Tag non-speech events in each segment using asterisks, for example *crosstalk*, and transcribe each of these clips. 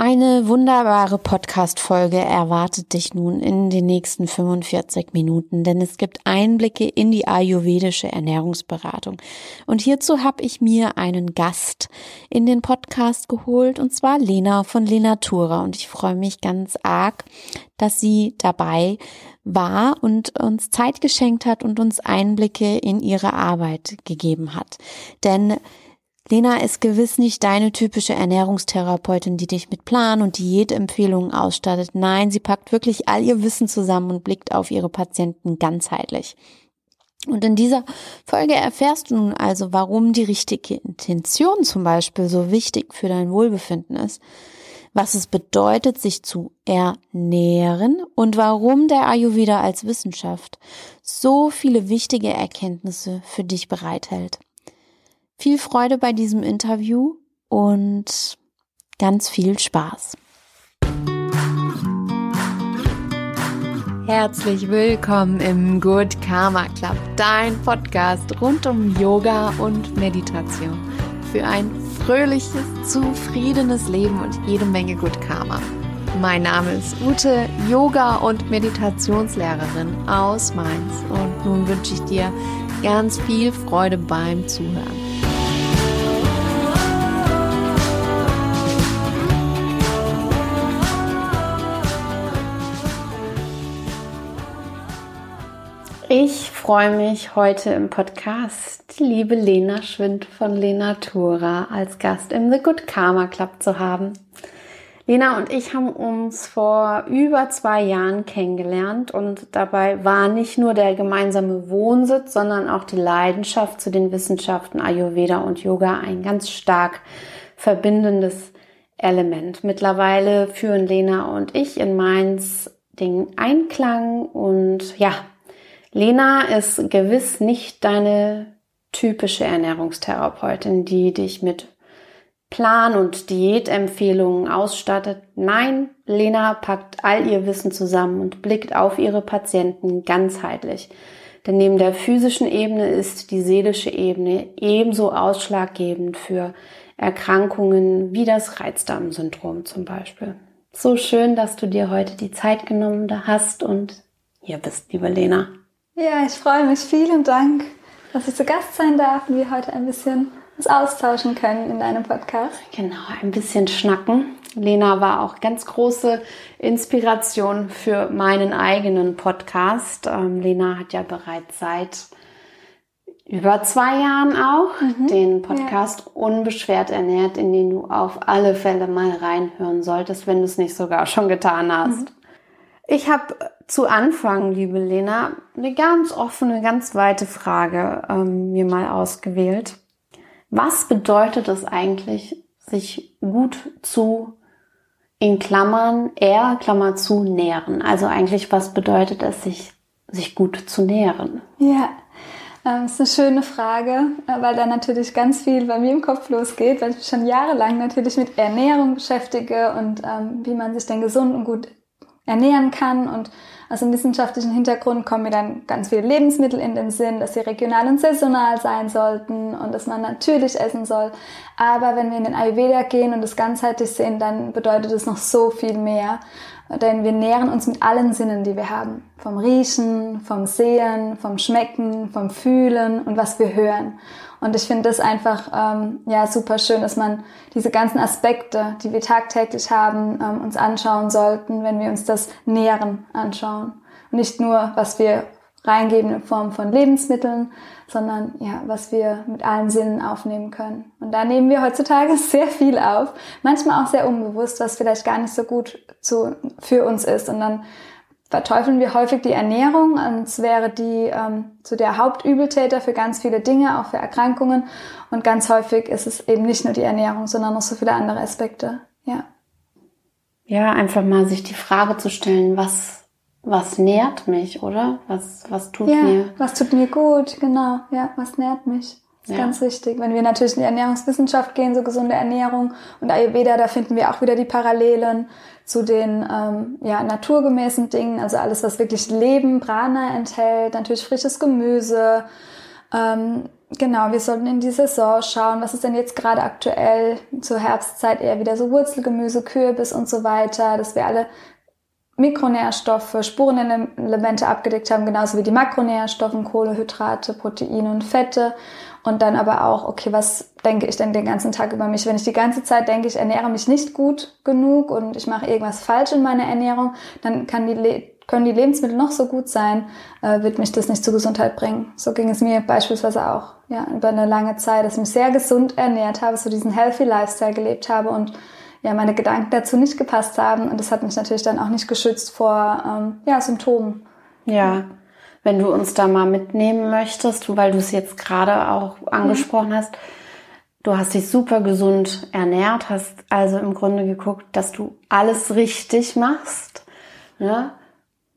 Eine wunderbare Podcast-Folge erwartet dich nun in den nächsten 45 Minuten, denn es gibt Einblicke in die ayurvedische Ernährungsberatung. Und hierzu habe ich mir einen Gast in den Podcast geholt, und zwar Lena von Lenatura. Und ich freue mich ganz arg, dass sie dabei war und uns Zeit geschenkt hat und uns Einblicke in ihre Arbeit gegeben hat. Denn Lena ist gewiss nicht deine typische Ernährungstherapeutin, die dich mit Plan und Diätempfehlungen ausstattet. Nein, sie packt wirklich all ihr Wissen zusammen und blickt auf ihre Patienten ganzheitlich. Und in dieser Folge erfährst du nun also, warum die richtige Intention zum Beispiel so wichtig für dein Wohlbefinden ist, was es bedeutet, sich zu ernähren und warum der Ayurveda als Wissenschaft so viele wichtige Erkenntnisse für dich bereithält. Viel Freude bei diesem Interview und ganz viel Spaß. Herzlich willkommen im Good Karma Club, dein Podcast rund um Yoga und Meditation für ein fröhliches, zufriedenes Leben und jede Menge Good Karma. Mein Name ist Ute, Yoga- und Meditationslehrerin aus Mainz und nun wünsche ich dir ganz viel Freude beim Zuhören. Ich freue mich heute im Podcast die liebe Lena Schwind von Lenatura als Gast im The Good Karma Club zu haben. Lena und ich haben uns vor über zwei Jahren kennengelernt und dabei war nicht nur der gemeinsame Wohnsitz, sondern auch die Leidenschaft zu den Wissenschaften Ayurveda und Yoga ein ganz stark verbindendes Element. Mittlerweile führen Lena und ich in Mainz den Einklang und ja, Lena ist gewiss nicht deine typische Ernährungstherapeutin, die dich mit Plan- und Diätempfehlungen ausstattet. Nein, Lena packt all ihr Wissen zusammen und blickt auf ihre Patienten ganzheitlich. Denn neben der physischen Ebene ist die seelische Ebene ebenso ausschlaggebend für Erkrankungen wie das Reizdarmsyndrom zum Beispiel. So schön, dass du dir heute die Zeit genommen hast und hier bist, liebe Lena. Ja, ich freue mich. Vielen Dank, dass ich zu Gast sein darf und wir heute ein bisschen uns austauschen können in deinem Podcast. Genau, ein bisschen schnacken. Lena war auch ganz große Inspiration für meinen eigenen Podcast. Ähm, Lena hat ja bereits seit über zwei Jahren auch mhm, den Podcast ja. Unbeschwert ernährt, in den du auf alle Fälle mal reinhören solltest, wenn du es nicht sogar schon getan hast. Mhm. Ich habe zu Anfang, liebe Lena, eine ganz offene, ganz weite Frage ähm, mir mal ausgewählt. Was bedeutet es eigentlich, sich gut zu in Klammern er Klammer zu nähren? Also eigentlich, was bedeutet es, sich, sich gut zu nähren? Ja, ähm, ist eine schöne Frage, äh, weil da natürlich ganz viel bei mir im Kopf losgeht, weil ich mich schon jahrelang natürlich mit Ernährung beschäftige und ähm, wie man sich denn gesund und gut ernähren kann und aus dem wissenschaftlichen Hintergrund kommen mir dann ganz viele Lebensmittel in den Sinn, dass sie regional und saisonal sein sollten und dass man natürlich essen soll. Aber wenn wir in den Ayurveda gehen und das ganzheitlich sehen, dann bedeutet es noch so viel mehr. Denn wir nähren uns mit allen Sinnen, die wir haben. Vom Riechen, vom Sehen, vom Schmecken, vom Fühlen und was wir hören. Und ich finde das einfach ähm, ja super schön, dass man diese ganzen Aspekte, die wir tagtäglich haben, ähm, uns anschauen sollten, wenn wir uns das Nähren anschauen. Und nicht nur, was wir reingeben in Form von Lebensmitteln, sondern ja, was wir mit allen Sinnen aufnehmen können. Und da nehmen wir heutzutage *laughs* sehr viel auf, manchmal auch sehr unbewusst, was vielleicht gar nicht so gut zu, für uns ist. Und dann verteufeln wir häufig die Ernährung und es wäre die ähm, so der Hauptübeltäter für ganz viele Dinge, auch für Erkrankungen. Und ganz häufig ist es eben nicht nur die Ernährung, sondern noch so viele andere Aspekte. Ja. Ja, einfach mal sich die Frage zu stellen, was was nährt mich, oder? Was was tut ja, mir? Was tut mir gut, genau. Ja, was nährt mich? Das ist ja. ganz wichtig. Wenn wir natürlich in die Ernährungswissenschaft gehen, so gesunde Ernährung und Ayurveda, da finden wir auch wieder die Parallelen zu den ähm, ja, naturgemäßen Dingen, also alles, was wirklich Leben, Prana enthält, natürlich frisches Gemüse, ähm, genau, wir sollten in die Saison schauen, was ist denn jetzt gerade aktuell zur Herbstzeit eher wieder so Wurzelgemüse, Kürbis und so weiter, dass wir alle Mikronährstoffe, Spurenelemente abgedeckt haben, genauso wie die Makronährstoffe, Kohlehydrate, Proteine und Fette. Und dann aber auch, okay, was denke ich denn den ganzen Tag über mich? Wenn ich die ganze Zeit denke, ich ernähre mich nicht gut genug und ich mache irgendwas falsch in meiner Ernährung, dann die können die Lebensmittel noch so gut sein, äh, wird mich das nicht zur Gesundheit bringen. So ging es mir beispielsweise auch ja, über eine lange Zeit, dass ich mich sehr gesund ernährt habe, so diesen healthy Lifestyle gelebt habe und ja, meine Gedanken dazu nicht gepasst haben. Und das hat mich natürlich dann auch nicht geschützt vor ähm, ja, Symptomen. Ja, wenn du uns da mal mitnehmen möchtest, weil du es jetzt gerade auch angesprochen mhm. hast, du hast dich super gesund ernährt, hast also im Grunde geguckt, dass du alles richtig machst. Ne?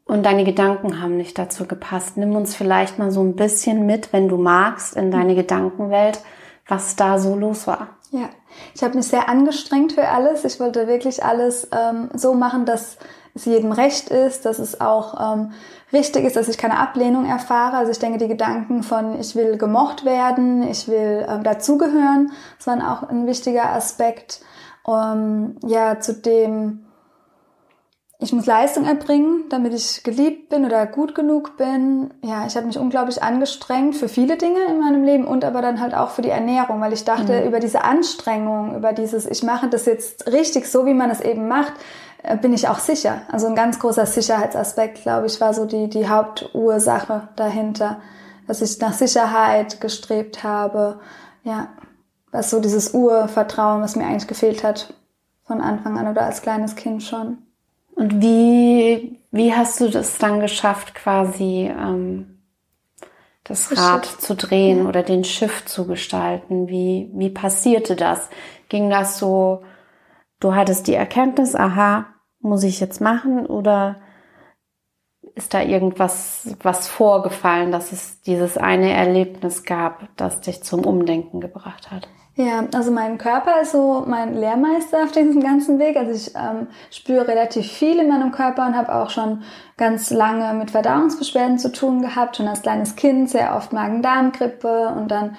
Und deine Gedanken haben nicht dazu gepasst. Nimm uns vielleicht mal so ein bisschen mit, wenn du magst, in deine Gedankenwelt, was da so los war. Ja, ich habe mich sehr angestrengt für alles. Ich wollte wirklich alles ähm, so machen, dass es jedem recht ist, dass es auch ähm, richtig ist, dass ich keine Ablehnung erfahre. Also ich denke, die Gedanken von ich will gemocht werden, ich will ähm, dazugehören, das war auch ein wichtiger Aspekt. Um, ja, zu dem ich muss Leistung erbringen, damit ich geliebt bin oder gut genug bin. Ja, ich habe mich unglaublich angestrengt für viele Dinge in meinem Leben und aber dann halt auch für die Ernährung, weil ich dachte, mhm. über diese Anstrengung, über dieses, ich mache das jetzt richtig so, wie man es eben macht, bin ich auch sicher. Also ein ganz großer Sicherheitsaspekt, glaube ich, war so die, die Hauptursache dahinter, dass ich nach Sicherheit gestrebt habe. Ja, was so dieses Urvertrauen, was mir eigentlich gefehlt hat von Anfang an oder als kleines Kind schon. Und wie, wie hast du das dann geschafft, quasi ähm, das, das Rad Schiff. zu drehen ja. oder den Schiff zu gestalten? Wie, wie passierte das? Ging das so, du hattest die Erkenntnis, aha, muss ich jetzt machen oder ist da irgendwas was vorgefallen, dass es dieses eine Erlebnis gab, das dich zum Umdenken gebracht hat? Ja, also mein Körper ist so mein Lehrmeister auf diesem ganzen Weg. Also ich ähm, spüre relativ viel in meinem Körper und habe auch schon ganz lange mit Verdauungsbeschwerden zu tun gehabt, schon als kleines Kind sehr oft Magen-Darm-Grippe und dann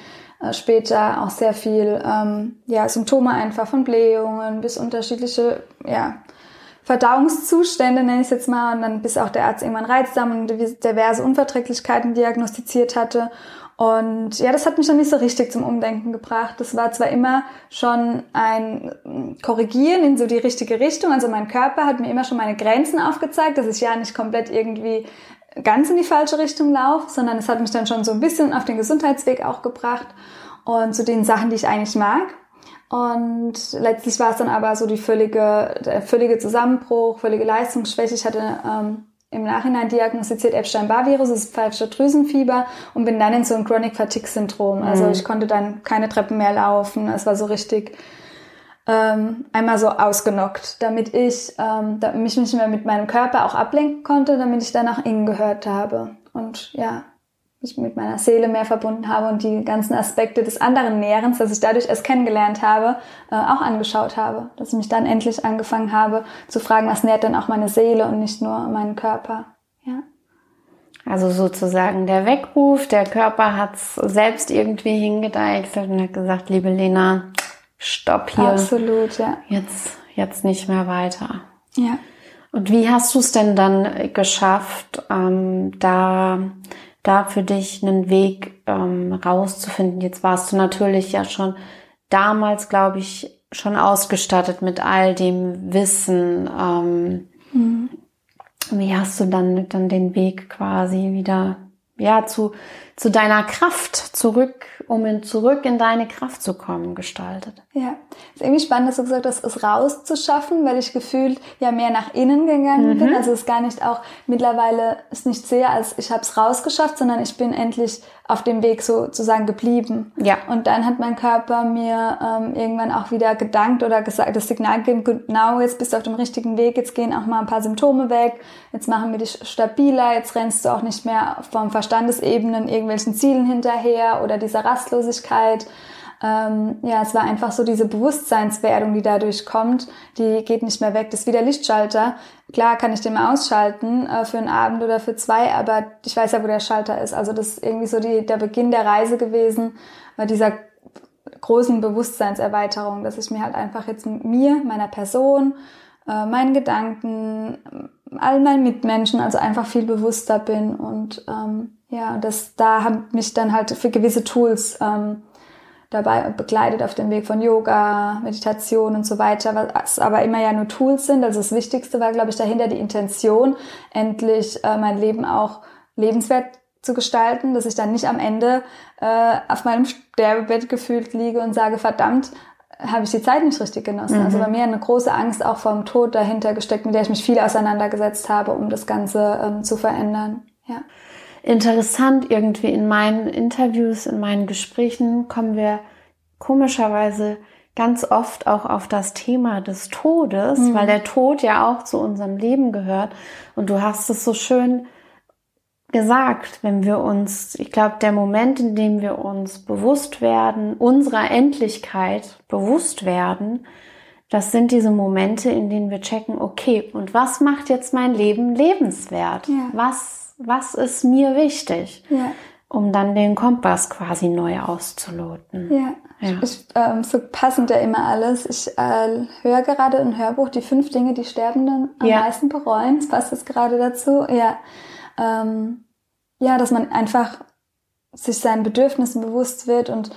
später auch sehr viel ähm, ja, Symptome einfach von Blähungen bis unterschiedliche ja, Verdauungszustände, nenne ich es jetzt mal, und dann bis auch der Arzt irgendwann Reizdarm und diverse Unverträglichkeiten diagnostiziert hatte. Und ja, das hat mich noch nicht so richtig zum Umdenken gebracht. Das war zwar immer schon ein mm, Korrigieren in so die richtige Richtung. Also mein Körper hat mir immer schon meine Grenzen aufgezeigt, dass ich ja nicht komplett irgendwie ganz in die falsche Richtung laufe, sondern es hat mich dann schon so ein bisschen auf den Gesundheitsweg auch gebracht und zu den Sachen, die ich eigentlich mag. Und letztlich war es dann aber so die völlige, der völlige Zusammenbruch, völlige Leistungsschwäche. Ich hatte ähm, im Nachhinein diagnostiziert Epstein-Barr-Virus, das ist pfeifische Drüsenfieber und bin dann in so ein Chronic Fatigue-Syndrom. Also mhm. ich konnte dann keine Treppen mehr laufen. Es war so richtig ähm, einmal so ausgenockt, damit ich ähm, damit mich nicht mehr mit meinem Körper auch ablenken konnte, damit ich dann nach innen gehört habe. Und ja, mich mit meiner Seele mehr verbunden habe und die ganzen Aspekte des anderen Nährens, das ich dadurch erst kennengelernt habe, äh, auch angeschaut habe. Dass ich mich dann endlich angefangen habe zu fragen, was nährt denn auch meine Seele und nicht nur meinen Körper. Ja. Also sozusagen der Weckruf, der Körper hat es selbst irgendwie hingedeichselt und hat gesagt, liebe Lena, stopp hier. Absolut, ja. Jetzt, jetzt nicht mehr weiter. Ja. Und wie hast du es denn dann geschafft, ähm, da da für dich einen Weg ähm, rauszufinden. Jetzt warst du natürlich ja schon damals, glaube ich, schon ausgestattet mit all dem Wissen. Ähm, mhm. Wie hast du dann, dann den Weg quasi wieder ja, zu, zu deiner Kraft zurück, um in, zurück in deine Kraft zu kommen, gestaltet. Ja, ist irgendwie spannend, dass du gesagt hast, es rauszuschaffen, weil ich gefühlt ja mehr nach innen gegangen mhm. bin. Also es ist gar nicht auch, mittlerweile ist nicht sehr, als ich habe es rausgeschafft, sondern ich bin endlich auf dem Weg sozusagen geblieben. Ja. Und dann hat mein Körper mir ähm, irgendwann auch wieder gedankt oder gesagt, das Signal gegeben, genau, jetzt bist du auf dem richtigen Weg, jetzt gehen auch mal ein paar Symptome weg, jetzt machen wir dich stabiler, jetzt rennst du auch nicht mehr vom Verstandesebenen irgendwelchen Zielen hinterher oder dieser Rastlosigkeit. Ähm, ja, es war einfach so diese Bewusstseinswerdung, die dadurch kommt, die geht nicht mehr weg. Das ist wie der Lichtschalter. Klar kann ich den mal ausschalten äh, für einen Abend oder für zwei, aber ich weiß ja, wo der Schalter ist. Also das ist irgendwie so die, der Beginn der Reise gewesen, äh, dieser großen Bewusstseinserweiterung, dass ich mir halt einfach jetzt mir, meiner Person, äh, meinen Gedanken, all meinen Mitmenschen, also einfach viel bewusster bin und ähm, ja, das da haben mich dann halt für gewisse Tools ähm, dabei begleitet auf dem Weg von Yoga, Meditation und so weiter, was aber immer ja nur Tools sind. Also das Wichtigste war, glaube ich, dahinter die Intention, endlich äh, mein Leben auch lebenswert zu gestalten, dass ich dann nicht am Ende äh, auf meinem Sterbebett gefühlt liege und sage, verdammt, habe ich die Zeit nicht richtig genossen. Mhm. Also bei mir eine große Angst auch vor dem Tod dahinter gesteckt, mit der ich mich viel auseinandergesetzt habe, um das Ganze ähm, zu verändern. Ja interessant irgendwie in meinen Interviews, in meinen Gesprächen kommen wir komischerweise ganz oft auch auf das Thema des Todes, mhm. weil der Tod ja auch zu unserem Leben gehört. Und du hast es so schön gesagt, wenn wir uns, ich glaube, der Moment, in dem wir uns bewusst werden, unserer Endlichkeit bewusst werden, das sind diese Momente, in denen wir checken, okay, und was macht jetzt mein Leben lebenswert? Ja. Was was ist mir wichtig, ja. um dann den Kompass quasi neu auszuloten. Ja, ja. Ich, ähm, so passend ja immer alles. Ich äh, höre gerade ein Hörbuch, die fünf Dinge, die Sterbenden am ja. meisten bereuen. Das passt jetzt gerade dazu. Ja, ähm, ja, dass man einfach sich seinen Bedürfnissen bewusst wird und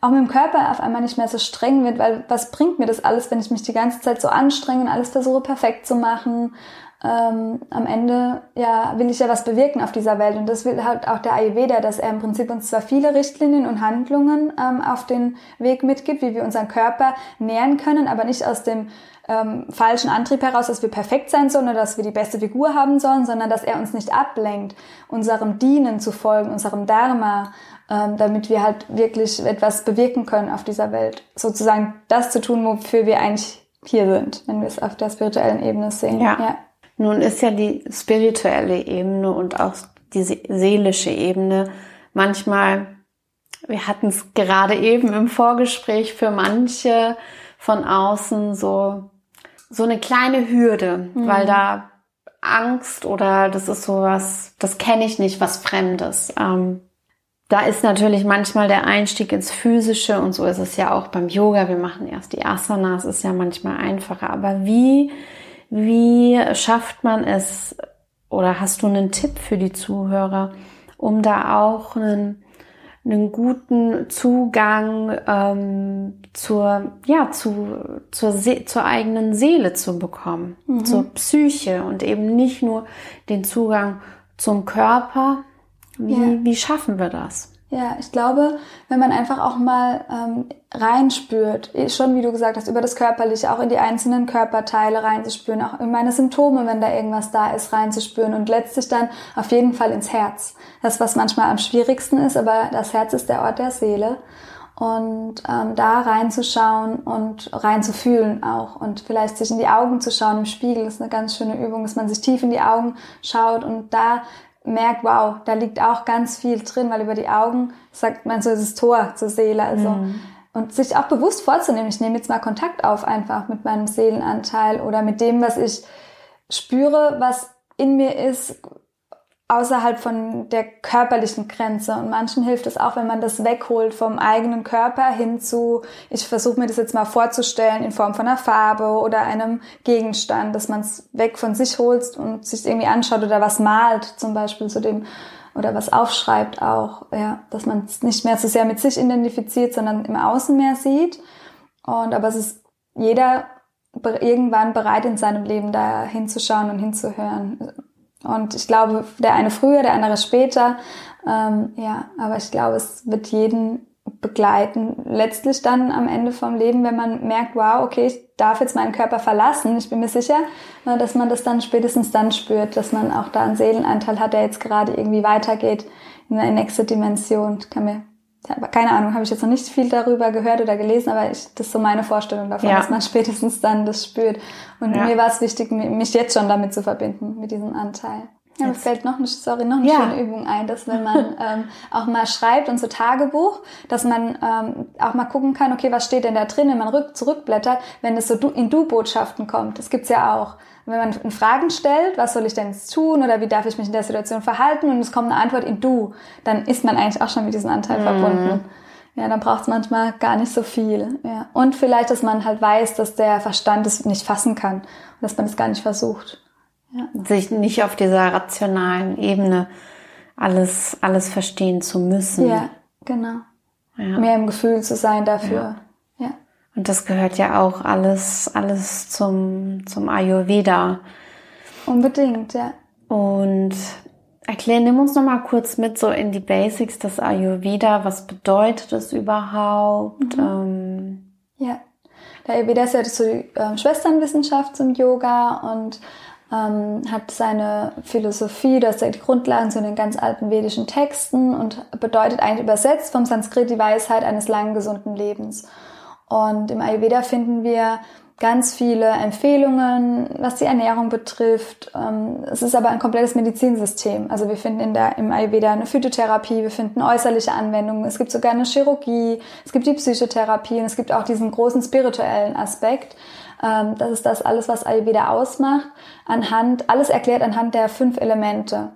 auch mit dem Körper auf einmal nicht mehr so streng wird, weil was bringt mir das alles, wenn ich mich die ganze Zeit so anstrenge und alles versuche perfekt zu machen ähm, am Ende ja will ich ja was bewirken auf dieser Welt und das will halt auch der Ayurveda, dass er im Prinzip uns zwar viele Richtlinien und Handlungen ähm, auf den Weg mitgibt, wie wir unseren Körper nähren können, aber nicht aus dem ähm, falschen Antrieb heraus, dass wir perfekt sein sollen oder dass wir die beste Figur haben sollen, sondern dass er uns nicht ablenkt, unserem Dienen zu folgen, unserem Dharma, ähm, damit wir halt wirklich etwas bewirken können auf dieser Welt. Sozusagen das zu tun, wofür wir eigentlich hier sind, wenn wir es auf der spirituellen Ebene sehen. Ja. ja. Nun ist ja die spirituelle Ebene und auch die seelische Ebene manchmal, wir hatten es gerade eben im Vorgespräch für manche von außen so, so eine kleine Hürde, mhm. weil da Angst oder das ist sowas, das kenne ich nicht, was Fremdes. Ähm, da ist natürlich manchmal der Einstieg ins Physische und so ist es ja auch beim Yoga. Wir machen erst die Asanas, ist ja manchmal einfacher. Aber wie wie schafft man es oder hast du einen Tipp für die Zuhörer, um da auch einen, einen guten Zugang ähm, zur, ja, zu, zur, zur eigenen Seele zu bekommen, mhm. zur Psyche und eben nicht nur den Zugang zum Körper. Wie, ja. wie schaffen wir das? Ja, ich glaube, wenn man einfach auch mal ähm, reinspürt, eh, schon wie du gesagt hast, über das Körperliche, auch in die einzelnen Körperteile reinzuspüren, auch in meine Symptome, wenn da irgendwas da ist, reinzuspüren und letztlich dann auf jeden Fall ins Herz. Das, was manchmal am schwierigsten ist, aber das Herz ist der Ort der Seele. Und ähm, da reinzuschauen und reinzufühlen auch und vielleicht sich in die Augen zu schauen im Spiegel ist eine ganz schöne Übung, dass man sich tief in die Augen schaut und da merkt, wow, da liegt auch ganz viel drin, weil über die Augen sagt man so dieses Tor zur Seele. Also mhm. und sich auch bewusst vorzunehmen, ich nehme jetzt mal Kontakt auf einfach mit meinem Seelenanteil oder mit dem, was ich spüre, was in mir ist, außerhalb von der körperlichen Grenze. Und manchen hilft es auch, wenn man das wegholt vom eigenen Körper hin zu, ich versuche mir das jetzt mal vorzustellen in Form von einer Farbe oder einem Gegenstand, dass man es weg von sich holt und sich irgendwie anschaut oder was malt zum Beispiel zu dem oder was aufschreibt auch, ja, dass man es nicht mehr so sehr mit sich identifiziert, sondern im Außen mehr sieht. Und aber es ist jeder irgendwann bereit in seinem Leben da hinzuschauen und hinzuhören und ich glaube, der eine früher, der andere später. Ähm, ja, aber ich glaube, es wird jeden begleiten. Letztlich dann am Ende vom Leben, wenn man merkt, wow, okay, ich darf jetzt meinen Körper verlassen. Ich bin mir sicher, ne, dass man das dann spätestens dann spürt, dass man auch da einen Seelenanteil hat, der jetzt gerade irgendwie weitergeht in eine nächste Dimension. Ich kann mir keine Ahnung, habe ich jetzt noch nicht viel darüber gehört oder gelesen, aber ich, das ist so meine Vorstellung davon, ja. dass man *laughs* spätestens dann das spürt. Und ja. mir war es wichtig, mich jetzt schon damit zu verbinden, mit diesem Anteil. Ja, mir fällt noch eine, sorry, noch eine ja. schöne Übung ein, dass wenn man *laughs* ähm, auch mal schreibt und so Tagebuch, dass man ähm, auch mal gucken kann, okay, was steht denn da drin, wenn man rück, zurückblättert, wenn es so in Du-Botschaften kommt. Das gibt's ja auch. Wenn man Fragen stellt, was soll ich denn jetzt tun oder wie darf ich mich in der Situation verhalten und es kommt eine Antwort in Du, dann ist man eigentlich auch schon mit diesem Anteil mhm. verbunden. Ja, dann braucht es manchmal gar nicht so viel. Ja. Und vielleicht, dass man halt weiß, dass der Verstand es nicht fassen kann und dass man es gar nicht versucht. Ja. Sich nicht auf dieser rationalen Ebene alles, alles verstehen zu müssen. Ja, genau. Ja. Mehr im Gefühl zu sein dafür. Ja. ja. Und das gehört ja auch alles, alles zum, zum Ayurveda. Unbedingt, ja. Und erklär, nimm uns noch mal kurz mit so in die Basics des Ayurveda. Was bedeutet es überhaupt? Mhm. Ähm, ja. Der Ayurveda ist ja so die äh, Schwesternwissenschaft zum Yoga und ähm, hat seine Philosophie, das sind die Grundlagen zu den ganz alten vedischen Texten und bedeutet eigentlich übersetzt vom Sanskrit die Weisheit eines langen, gesunden Lebens. Und im Ayurveda finden wir ganz viele Empfehlungen, was die Ernährung betrifft. Ähm, es ist aber ein komplettes Medizinsystem. Also wir finden in der, im Ayurveda eine Phytotherapie, wir finden äußerliche Anwendungen, es gibt sogar eine Chirurgie, es gibt die Psychotherapie und es gibt auch diesen großen spirituellen Aspekt. Ähm, das ist das alles, was Ayurveda ausmacht. Anhand, alles erklärt anhand der fünf Elemente.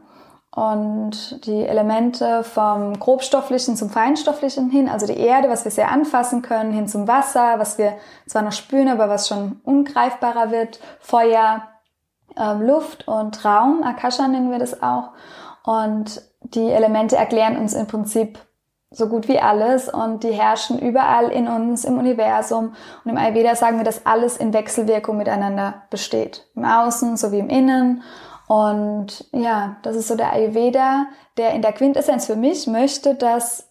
Und die Elemente vom grobstofflichen zum feinstofflichen hin, also die Erde, was wir sehr anfassen können, hin zum Wasser, was wir zwar noch spüren, aber was schon ungreifbarer wird, Feuer, äh, Luft und Raum, Akasha nennen wir das auch. Und die Elemente erklären uns im Prinzip so gut wie alles und die herrschen überall in uns, im Universum. Und im Ayurveda sagen wir, dass alles in Wechselwirkung miteinander besteht. Im Außen sowie im Innen. Und ja, das ist so der Ayurveda, der in der Quintessenz für mich möchte, dass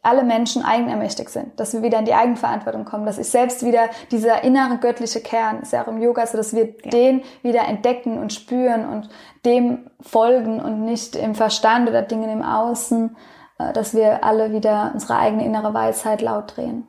alle Menschen eigenermächtig sind, dass wir wieder in die Eigenverantwortung kommen, dass ich selbst wieder dieser innere göttliche Kern, ist ja auch im Yoga so, dass wir ja. den wieder entdecken und spüren und dem folgen und nicht im Verstand oder Dingen im Außen äh, dass wir alle wieder unsere eigene innere Weisheit laut drehen.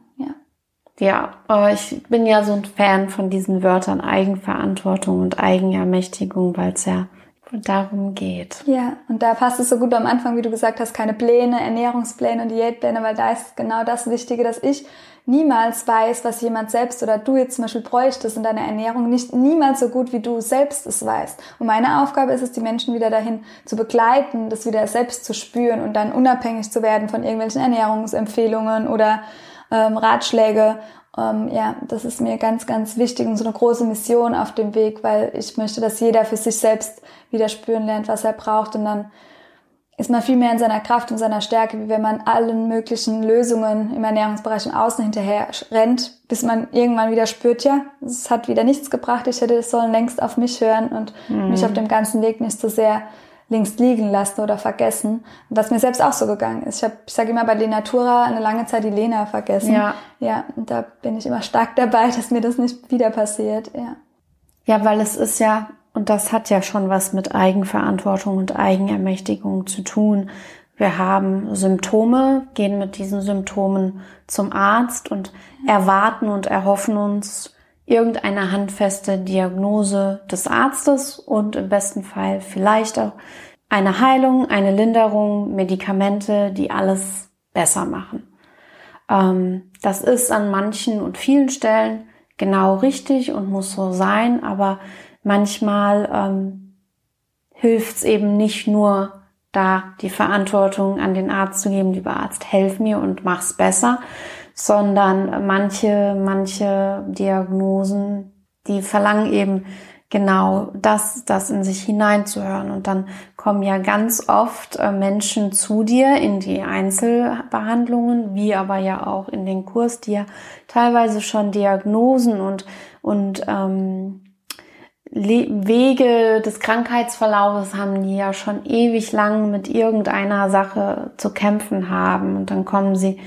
Ja. Aber ich bin ja so ein Fan von diesen Wörtern Eigenverantwortung und Eigenermächtigung, weil es ja darum geht. Ja, und da passt es so gut am Anfang, wie du gesagt hast, keine Pläne, Ernährungspläne Diätpläne, weil da ist genau das Wichtige, dass ich niemals weiß, was jemand selbst oder du jetzt zum Beispiel bräuchtest in deiner Ernährung, nicht niemals so gut wie du selbst es weißt. Und meine Aufgabe ist es, die Menschen wieder dahin zu begleiten, das wieder selbst zu spüren und dann unabhängig zu werden von irgendwelchen Ernährungsempfehlungen oder ähm, Ratschläge. Ähm, ja, das ist mir ganz, ganz wichtig und so eine große Mission auf dem Weg, weil ich möchte, dass jeder für sich selbst wieder spüren lernt, was er braucht und dann ist man viel mehr in seiner Kraft und seiner Stärke, wie wenn man allen möglichen Lösungen im Ernährungsbereich und außen hinterher rennt, bis man irgendwann wieder spürt, ja, es hat wieder nichts gebracht, ich hätte es sollen längst auf mich hören und mhm. mich auf dem ganzen Weg nicht so sehr links liegen lassen oder vergessen, was mir selbst auch so gegangen ist. Ich habe, ich sage immer bei Lenatura eine lange Zeit die Lena vergessen. Ja. Ja, und da bin ich immer stark dabei, dass mir das nicht wieder passiert, ja. Ja, weil es ist ja und das hat ja schon was mit Eigenverantwortung und Eigenermächtigung zu tun. Wir haben Symptome, gehen mit diesen Symptomen zum Arzt und erwarten und erhoffen uns irgendeine handfeste Diagnose des Arztes und im besten Fall vielleicht auch eine Heilung, eine Linderung, Medikamente, die alles besser machen. Ähm, das ist an manchen und vielen Stellen genau richtig und muss so sein, aber manchmal ähm, hilft es eben nicht nur, da die Verantwortung an den Arzt zu geben, lieber Arzt, helf mir und mach's besser, sondern manche, manche Diagnosen, die verlangen eben genau das, das in sich hineinzuhören. Und dann kommen ja ganz oft äh, Menschen zu dir in die Einzelbehandlungen, wie aber ja auch in den Kurs, die ja teilweise schon Diagnosen und, und ähm, Wege des Krankheitsverlaufes haben, die ja schon ewig lang mit irgendeiner Sache zu kämpfen haben. Und dann kommen sie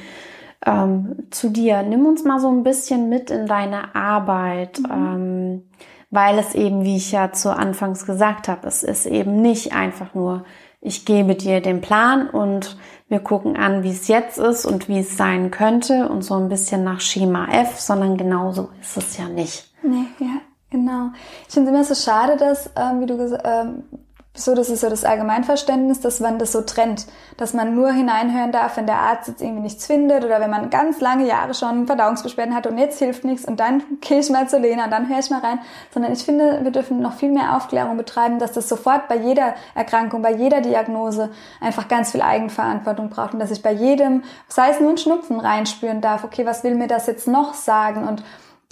ähm, zu dir. Nimm uns mal so ein bisschen mit in deine Arbeit, mhm. ähm, weil es eben, wie ich ja zu Anfangs gesagt habe, es ist eben nicht einfach nur, ich gebe dir den Plan und wir gucken an, wie es jetzt ist und wie es sein könnte und so ein bisschen nach Schema F, sondern genauso ist es ja nicht. Nee, ja. Genau. Ich finde es immer so schade, dass, ähm, wie du ähm, so, das ist so das Allgemeinverständnis, dass man das so trennt, dass man nur hineinhören darf, wenn der Arzt jetzt irgendwie nichts findet oder wenn man ganz lange Jahre schon Verdauungsbeschwerden hat und jetzt hilft nichts und dann *laughs* gehe ich mal zu Lena und dann höre ich mal rein, sondern ich finde, wir dürfen noch viel mehr Aufklärung betreiben, dass das sofort bei jeder Erkrankung, bei jeder Diagnose einfach ganz viel Eigenverantwortung braucht und dass ich bei jedem, sei es nur ein Schnupfen reinspüren darf, okay, was will mir das jetzt noch sagen? Und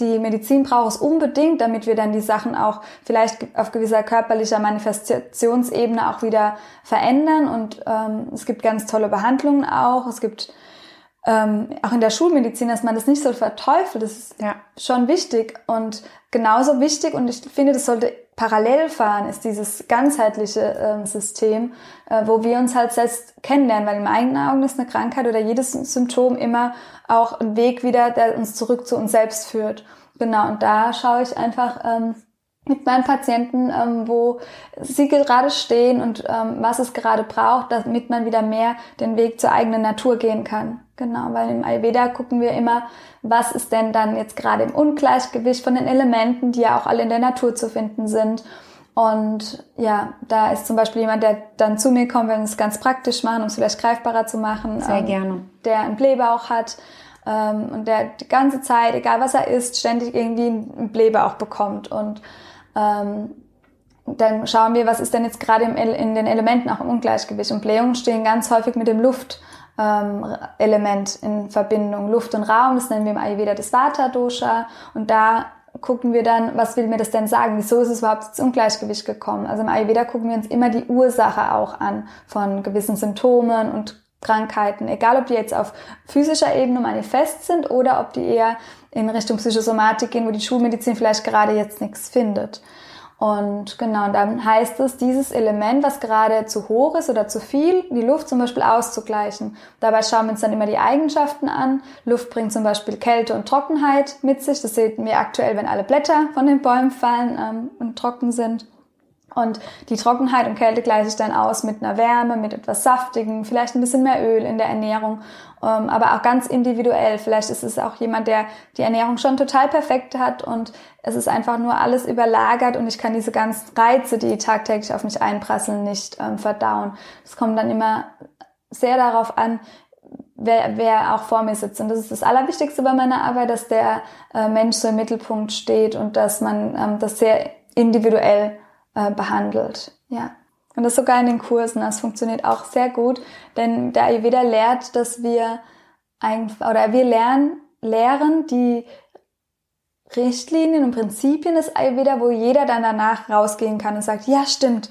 die Medizin braucht es unbedingt, damit wir dann die Sachen auch vielleicht auf gewisser körperlicher Manifestationsebene auch wieder verändern. Und ähm, es gibt ganz tolle Behandlungen auch. Es gibt ähm, auch in der Schulmedizin, dass man das nicht so verteufelt. Das ist ja. schon wichtig und genauso wichtig. Und ich finde, das sollte parallel fahren, ist dieses ganzheitliche äh, System, äh, wo wir uns halt selbst kennenlernen, weil in meinen Augen ist eine Krankheit oder jedes Symptom immer auch ein Weg wieder, der uns zurück zu uns selbst führt. Genau, und da schaue ich einfach ähm, mit meinen Patienten, ähm, wo sie gerade stehen und ähm, was es gerade braucht, damit man wieder mehr den Weg zur eigenen Natur gehen kann. Genau, weil im Ayurveda gucken wir immer, was ist denn dann jetzt gerade im Ungleichgewicht von den Elementen, die ja auch alle in der Natur zu finden sind. Und ja, da ist zum Beispiel jemand, der dann zu mir kommt, wenn wir es ganz praktisch machen, um es vielleicht greifbarer zu machen. Sehr ähm, gerne. Der einen Blähbauch hat ähm, und der die ganze Zeit, egal was er isst, ständig irgendwie einen Blähbauch bekommt. Und ähm, dann schauen wir, was ist denn jetzt gerade in den Elementen auch im Ungleichgewicht. Und Blähungen stehen ganz häufig mit dem Luftelement ähm, in Verbindung. Luft und Raum, das nennen wir im Ayurveda das Vata-Dosha. Und da gucken wir dann, was will mir das denn sagen? Wieso ist es überhaupt ins Ungleichgewicht gekommen? Also im Ayurveda gucken wir uns immer die Ursache auch an von gewissen Symptomen und Krankheiten, egal ob die jetzt auf physischer Ebene manifest sind oder ob die eher in Richtung Psychosomatik gehen, wo die Schulmedizin vielleicht gerade jetzt nichts findet. Und genau, dann heißt es, dieses Element, was gerade zu hoch ist oder zu viel, die Luft zum Beispiel auszugleichen. Dabei schauen wir uns dann immer die Eigenschaften an. Luft bringt zum Beispiel Kälte und Trockenheit mit sich. Das sehen wir aktuell, wenn alle Blätter von den Bäumen fallen ähm, und trocken sind. Und die Trockenheit und Kälte gleiche ich dann aus mit einer Wärme, mit etwas Saftigem, vielleicht ein bisschen mehr Öl in der Ernährung, ähm, aber auch ganz individuell. Vielleicht ist es auch jemand, der die Ernährung schon total perfekt hat und es ist einfach nur alles überlagert und ich kann diese ganzen Reize, die tagtäglich auf mich einprasseln, nicht ähm, verdauen. Es kommt dann immer sehr darauf an, wer, wer auch vor mir sitzt. Und das ist das Allerwichtigste bei meiner Arbeit, dass der äh, Mensch so im Mittelpunkt steht und dass man ähm, das sehr individuell äh, behandelt. Ja. Und das sogar in den Kursen. Das funktioniert auch sehr gut, denn der Ayurveda lehrt, dass wir einfach, oder wir lernen, lehren die Richtlinien und Prinzipien des Ayurveda, wo jeder dann danach rausgehen kann und sagt, ja, stimmt,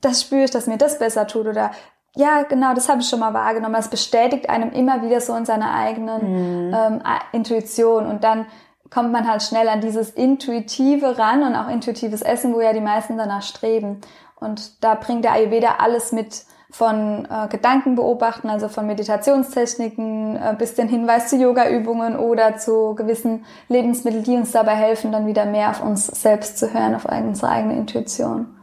das spüre ich, dass mir das besser tut oder ja, genau, das habe ich schon mal wahrgenommen. Das bestätigt einem immer wieder so in seiner eigenen mhm. ähm, Intuition und dann kommt man halt schnell an dieses Intuitive ran und auch intuitives Essen, wo ja die meisten danach streben. Und da bringt der Ayurveda alles mit von äh, Gedanken beobachten, also von Meditationstechniken äh, bis den Hinweis zu Yoga-Übungen oder zu gewissen Lebensmitteln, die uns dabei helfen, dann wieder mehr auf uns selbst zu hören, auf unsere eigene Intuition.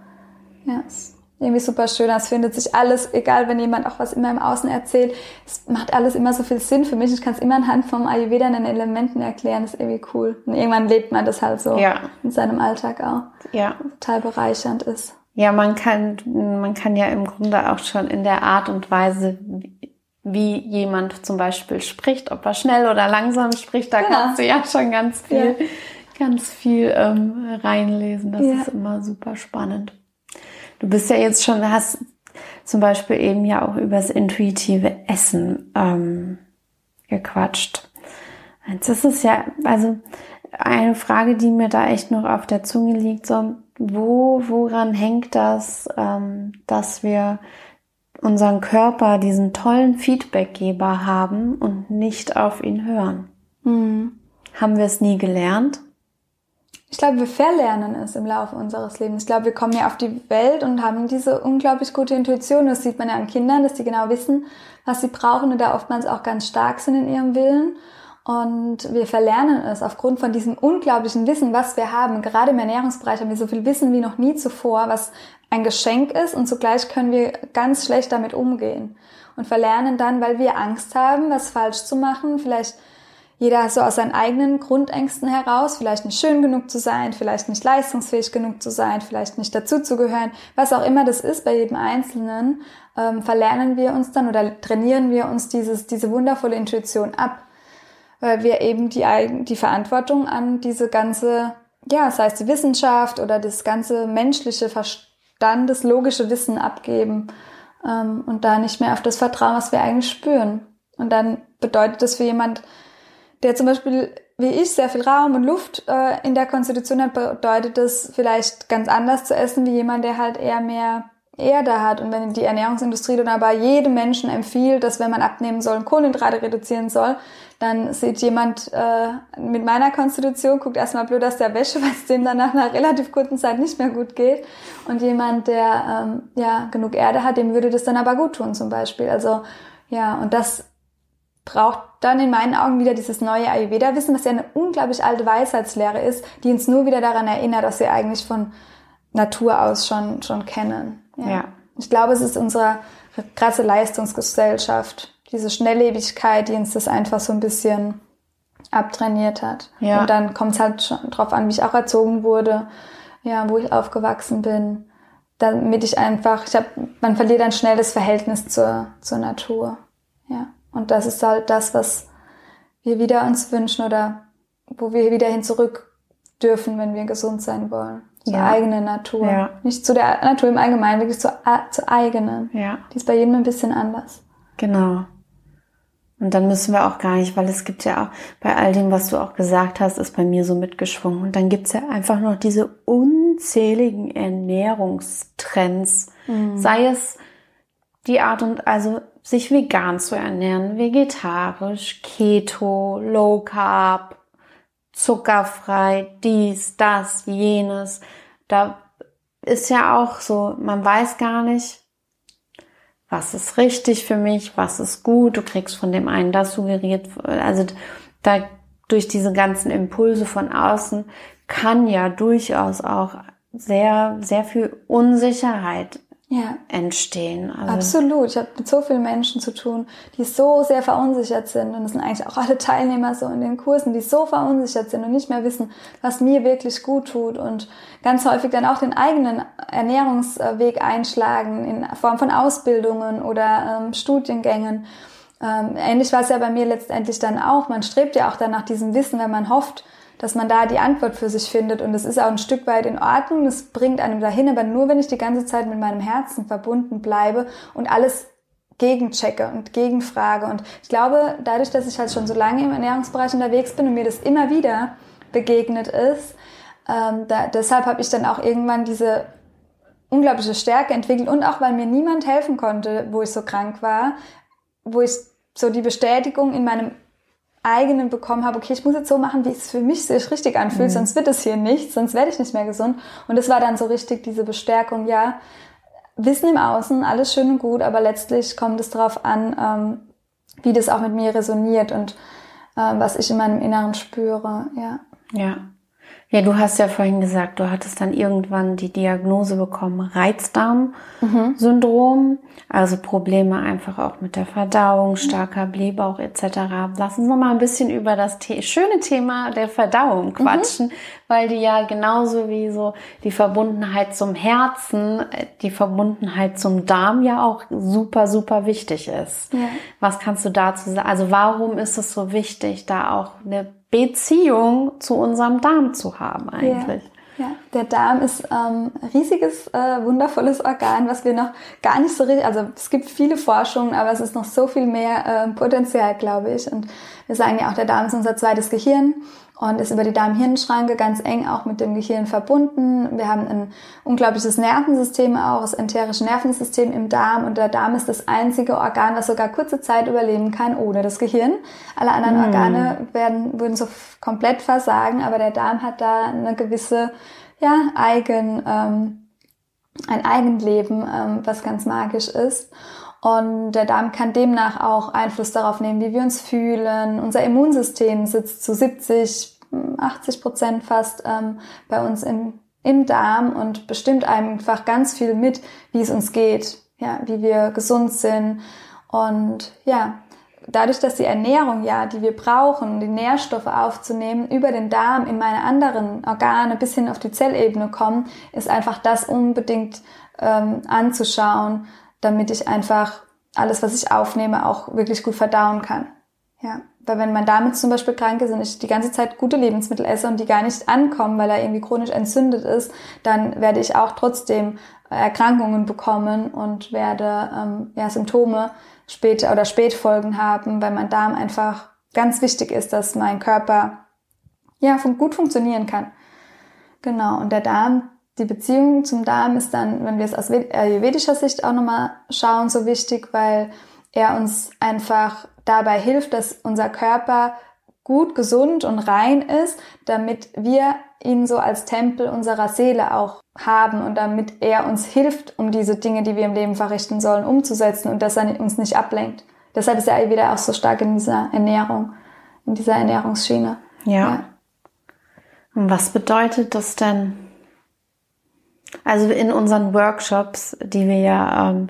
Yes irgendwie super schön. Es findet sich alles, egal wenn jemand auch was immer im Außen erzählt, es macht alles immer so viel Sinn für mich. Ich kann es immer anhand vom Ayurveda in den Elementen erklären. Das ist irgendwie cool. Und irgendwann lebt man das halt so ja. in seinem Alltag auch. Ja. Total bereichernd ist. Ja, man kann, man kann ja im Grunde auch schon in der Art und Weise, wie jemand zum Beispiel spricht, ob er schnell oder langsam spricht, da genau. kannst du ja schon ganz viel, ja. ganz viel ähm, reinlesen. Das ja. ist immer super spannend. Du bist ja jetzt schon, hast zum Beispiel eben ja auch übers intuitive Essen ähm, gequatscht. Jetzt ist ja, also eine Frage, die mir da echt noch auf der Zunge liegt, so, wo, woran hängt das, ähm, dass wir unseren Körper diesen tollen Feedbackgeber haben und nicht auf ihn hören? Mhm. Haben wir es nie gelernt? Ich glaube, wir verlernen es im Laufe unseres Lebens. Ich glaube, wir kommen ja auf die Welt und haben diese unglaublich gute Intuition. Das sieht man ja an Kindern, dass die genau wissen, was sie brauchen und da oftmals auch ganz stark sind in ihrem Willen. Und wir verlernen es aufgrund von diesem unglaublichen Wissen, was wir haben. Gerade im Ernährungsbereich haben wir so viel Wissen wie noch nie zuvor, was ein Geschenk ist und zugleich können wir ganz schlecht damit umgehen. Und verlernen dann, weil wir Angst haben, was falsch zu machen, vielleicht jeder so aus seinen eigenen Grundängsten heraus, vielleicht nicht schön genug zu sein, vielleicht nicht leistungsfähig genug zu sein, vielleicht nicht dazuzugehören, was auch immer das ist bei jedem Einzelnen, ähm, verlernen wir uns dann oder trainieren wir uns dieses, diese wundervolle Intuition ab, weil wir eben die, die Verantwortung an diese ganze, ja, das heißt die Wissenschaft oder das ganze menschliche Verstand, das logische Wissen abgeben ähm, und da nicht mehr auf das Vertrauen, was wir eigentlich spüren. Und dann bedeutet das für jemand, der zum Beispiel wie ich sehr viel Raum und Luft äh, in der Konstitution hat, bedeutet das vielleicht ganz anders zu essen wie jemand, der halt eher mehr Erde hat. Und wenn die Ernährungsindustrie dann aber jedem Menschen empfiehlt, dass wenn man abnehmen soll, Kohlenhydrate reduzieren soll, dann sieht jemand äh, mit meiner Konstitution, guckt erstmal blöd aus der Wäsche, *laughs* weil es dem dann nach einer relativ kurzen Zeit nicht mehr gut geht. Und jemand, der ähm, ja genug Erde hat, dem würde das dann aber gut tun zum Beispiel. Also ja, und das braucht dann in meinen Augen wieder dieses neue Ayurveda-Wissen, was ja eine unglaublich alte Weisheitslehre ist, die uns nur wieder daran erinnert, dass wir eigentlich von Natur aus schon, schon kennen. Ja. ja. Ich glaube, es ist unsere krasse Leistungsgesellschaft, diese Schnelllebigkeit, die uns das einfach so ein bisschen abtrainiert hat. Ja. Und dann kommt es halt schon drauf an, wie ich auch erzogen wurde, ja, wo ich aufgewachsen bin, damit ich einfach, ich habe, man verliert ein schnelles Verhältnis zur, zur Natur. Ja. Und das ist halt das, was wir wieder uns wünschen oder wo wir wieder hin zurück dürfen, wenn wir gesund sein wollen. Zur ja. eigenen Natur. Ja. Nicht zu der Natur im Allgemeinen, wirklich zur, zur eigenen. Ja. Die ist bei jedem ein bisschen anders. Genau. Und dann müssen wir auch gar nicht, weil es gibt ja auch, bei all dem, was du auch gesagt hast, ist bei mir so mitgeschwungen. Und dann gibt's ja einfach noch diese unzähligen Ernährungstrends. Mhm. Sei es die Art und, also sich vegan zu ernähren, vegetarisch, Keto, Low Carb, zuckerfrei, dies, das, jenes. Da ist ja auch so, man weiß gar nicht, was ist richtig für mich, was ist gut. Du kriegst von dem einen das suggeriert. Also da durch diese ganzen Impulse von außen kann ja durchaus auch sehr, sehr viel Unsicherheit ja. entstehen. Also Absolut. Ich habe mit so vielen Menschen zu tun, die so sehr verunsichert sind. Und das sind eigentlich auch alle Teilnehmer so in den Kursen, die so verunsichert sind und nicht mehr wissen, was mir wirklich gut tut. Und ganz häufig dann auch den eigenen Ernährungsweg einschlagen in Form von Ausbildungen oder ähm, Studiengängen. Ähm, ähnlich war es ja bei mir letztendlich dann auch. Man strebt ja auch dann nach diesem Wissen, wenn man hofft, dass man da die Antwort für sich findet. Und es ist auch ein Stück weit in Ordnung, das bringt einem dahin, aber nur wenn ich die ganze Zeit mit meinem Herzen verbunden bleibe und alles gegenchecke und gegenfrage. Und ich glaube, dadurch, dass ich halt schon so lange im Ernährungsbereich unterwegs bin und mir das immer wieder begegnet ist, ähm, da, deshalb habe ich dann auch irgendwann diese unglaubliche Stärke entwickelt und auch weil mir niemand helfen konnte, wo ich so krank war, wo ich so die Bestätigung in meinem eigenen bekommen habe, okay, ich muss jetzt so machen, wie es für mich sich richtig anfühlt, mhm. sonst wird es hier nicht, sonst werde ich nicht mehr gesund. Und es war dann so richtig diese Bestärkung, ja, Wissen im Außen, alles schön und gut, aber letztlich kommt es darauf an, ähm, wie das auch mit mir resoniert und ähm, was ich in meinem Inneren spüre, ja. Ja. Ja, du hast ja vorhin gesagt, du hattest dann irgendwann die Diagnose bekommen, Reizdarm-Syndrom, mhm. also Probleme einfach auch mit der Verdauung, starker Blähbauch etc. Lass uns noch mal ein bisschen über das The schöne Thema der Verdauung mhm. quatschen, mhm. weil die ja genauso wie so die Verbundenheit zum Herzen, die Verbundenheit zum Darm ja auch super, super wichtig ist. Ja. Was kannst du dazu sagen? Also warum ist es so wichtig, da auch eine Beziehung zu unserem Darm zu haben eigentlich. Ja, ja. der Darm ist ähm, riesiges, äh, wundervolles Organ, was wir noch gar nicht so richtig, also es gibt viele Forschungen, aber es ist noch so viel mehr äh, Potenzial, glaube ich. Und wir sagen ja auch, der Darm ist unser zweites Gehirn und ist über die Darm-Hirn-Schranke ganz eng auch mit dem Gehirn verbunden. Wir haben ein unglaubliches Nervensystem auch, das enterische Nervensystem im Darm und der Darm ist das einzige Organ, das sogar kurze Zeit überleben kann ohne das Gehirn. Alle anderen mm. Organe werden, würden so komplett versagen, aber der Darm hat da eine gewisse, ja, eigen, ähm, ein Eigenleben, ähm, was ganz magisch ist. Und der Darm kann demnach auch Einfluss darauf nehmen, wie wir uns fühlen. Unser Immunsystem sitzt zu 70, 80 Prozent fast ähm, bei uns im, im Darm und bestimmt einfach ganz viel mit, wie es uns geht, ja, wie wir gesund sind. Und ja, dadurch, dass die Ernährung ja, die wir brauchen, die Nährstoffe aufzunehmen, über den Darm in meine anderen Organe bis hin auf die Zellebene kommen, ist einfach das unbedingt ähm, anzuschauen, damit ich einfach alles, was ich aufnehme, auch wirklich gut verdauen kann. Ja. Weil wenn mein Darm jetzt zum Beispiel krank ist und ich die ganze Zeit gute Lebensmittel esse und die gar nicht ankommen, weil er irgendwie chronisch entzündet ist, dann werde ich auch trotzdem Erkrankungen bekommen und werde ähm, ja, Symptome später oder Spätfolgen haben, weil mein Darm einfach ganz wichtig ist, dass mein Körper ja gut funktionieren kann. Genau. Und der Darm, die Beziehung zum Darm ist dann, wenn wir es aus ayurvedischer Sicht auch nochmal schauen, so wichtig, weil er uns einfach dabei hilft, dass unser Körper gut, gesund und rein ist, damit wir ihn so als Tempel unserer Seele auch haben und damit er uns hilft, um diese Dinge, die wir im Leben verrichten sollen, umzusetzen und dass er uns nicht ablenkt. Deshalb ist er wieder auch so stark in dieser Ernährung, in dieser Ernährungsschiene. Ja. ja. Und was bedeutet das denn? Also in unseren Workshops, die wir ja ähm,